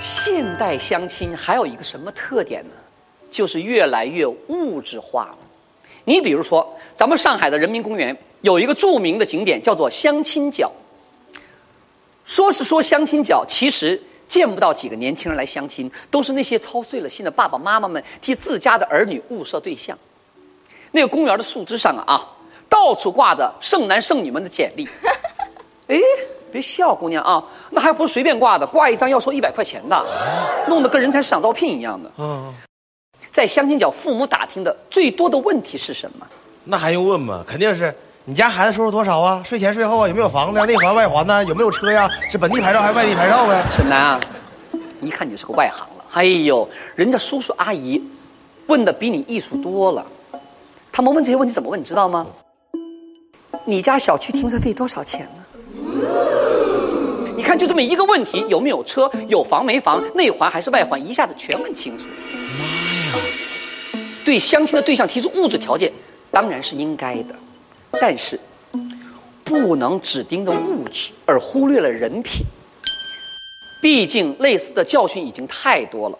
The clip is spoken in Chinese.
现代相亲还有一个什么特点呢？就是越来越物质化了。你比如说，咱们上海的人民公园有一个著名的景点叫做相亲角。说是说相亲角，其实见不到几个年轻人来相亲，都是那些操碎了心的爸爸妈妈们替自家的儿女物色对象。那个公园的树枝上啊，到处挂着剩男剩女们的简历。哎，别笑，姑娘啊，那还不是随便挂的，挂一张要收一百块钱的，弄得跟人才市场招聘一样的。嗯，在相亲角，父母打听的最多的问题是什么？那还用问吗？肯定是你家孩子收入多少啊？税前税后啊？有没有房子呀？内环外环呢？有没有车呀？是本地牌照还是外地牌照呗？沈南啊，一看你是个外行了。哎呦，人家叔叔阿姨问的比你艺术多了。他们问这些问题怎么问？你知道吗？你家小区停车费多少钱呢？你看，就这么一个问题，有没有车，有房没房，内环还是外环，一下子全问清楚。妈呀！对相亲的对象提出物质条件，当然是应该的，但是不能只盯着物质而忽略了人品。毕竟类似的教训已经太多了。